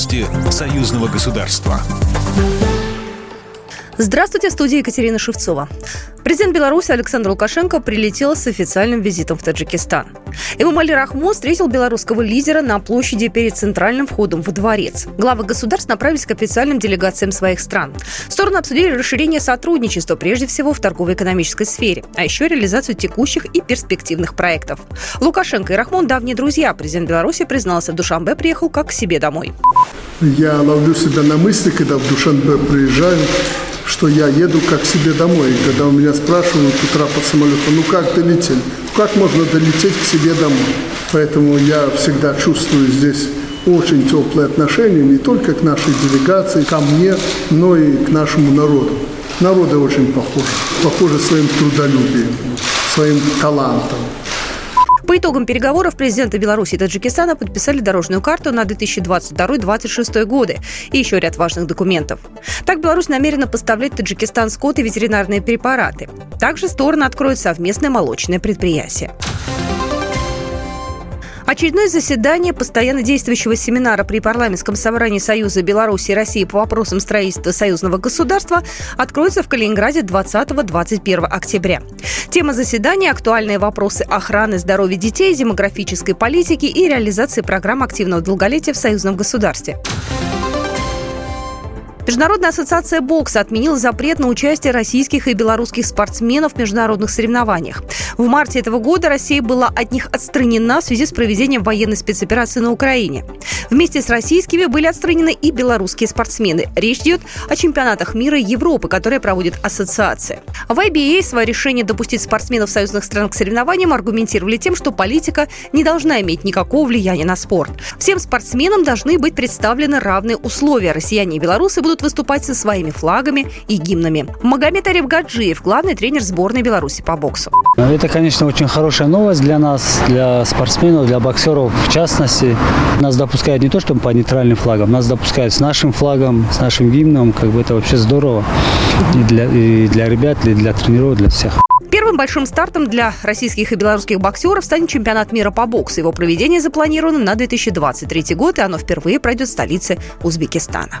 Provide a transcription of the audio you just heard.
Новости союзного государства. Здравствуйте, в студии Екатерина Шевцова. Президент Беларуси Александр Лукашенко прилетел с официальным визитом в Таджикистан. Эмомали Рахмон встретил белорусского лидера на площади перед центральным входом во дворец. Главы государств направились к официальным делегациям своих стран. Стороны обсудили расширение сотрудничества, прежде всего в торгово-экономической сфере, а еще реализацию текущих и перспективных проектов. Лукашенко и Рахмон – давние друзья. Президент Беларуси признался, в Душамбе приехал как к себе домой. Я ловлю себя на мысли, когда в Душанбе приезжаю, что я еду как себе домой. Когда у меня спрашивают утра по самолету, ну как долетели? Как можно долететь к себе домой? Поэтому я всегда чувствую здесь очень теплые отношения не только к нашей делегации, ко мне, но и к нашему народу. Народы очень похожи. Похожи своим трудолюбием, своим талантом. По итогам переговоров президенты Беларуси и Таджикистана подписали дорожную карту на 2022-2026 годы и еще ряд важных документов. Так Беларусь намерена поставлять Таджикистан скот и ветеринарные препараты. Также стороны откроют совместное молочное предприятие. Очередное заседание постоянно действующего семинара при парламентском собрании Союза Беларуси и России по вопросам строительства союзного государства откроется в Калининграде 20-21 октября. Тема заседания – актуальные вопросы охраны здоровья детей, демографической политики и реализации программ активного долголетия в союзном государстве. Международная ассоциация бокса отменила запрет на участие российских и белорусских спортсменов в международных соревнованиях. В марте этого года Россия была от них отстранена в связи с проведением военной спецоперации на Украине. Вместе с российскими были отстранены и белорусские спортсмены. Речь идет о чемпионатах мира и Европы, которые проводит ассоциация. В IBA свое решение допустить спортсменов союзных стран к соревнованиям аргументировали тем, что политика не должна иметь никакого влияния на спорт. Всем спортсменам должны быть представлены равные условия. Россияне и белорусы будут выступать со своими флагами и гимнами. Магомед Ариф Гаджиев, главный тренер сборной Беларуси по боксу. Это, конечно, очень хорошая новость для нас, для спортсменов, для боксеров в частности. Нас допускают не то, что по нейтральным флагам, нас допускают с нашим флагом, с нашим гимном. Как бы это вообще здорово и для, и для ребят, и для тренеров, для всех. Первым большим стартом для российских и белорусских боксеров станет чемпионат мира по боксу. Его проведение запланировано на 2023 год, и оно впервые пройдет в столице Узбекистана.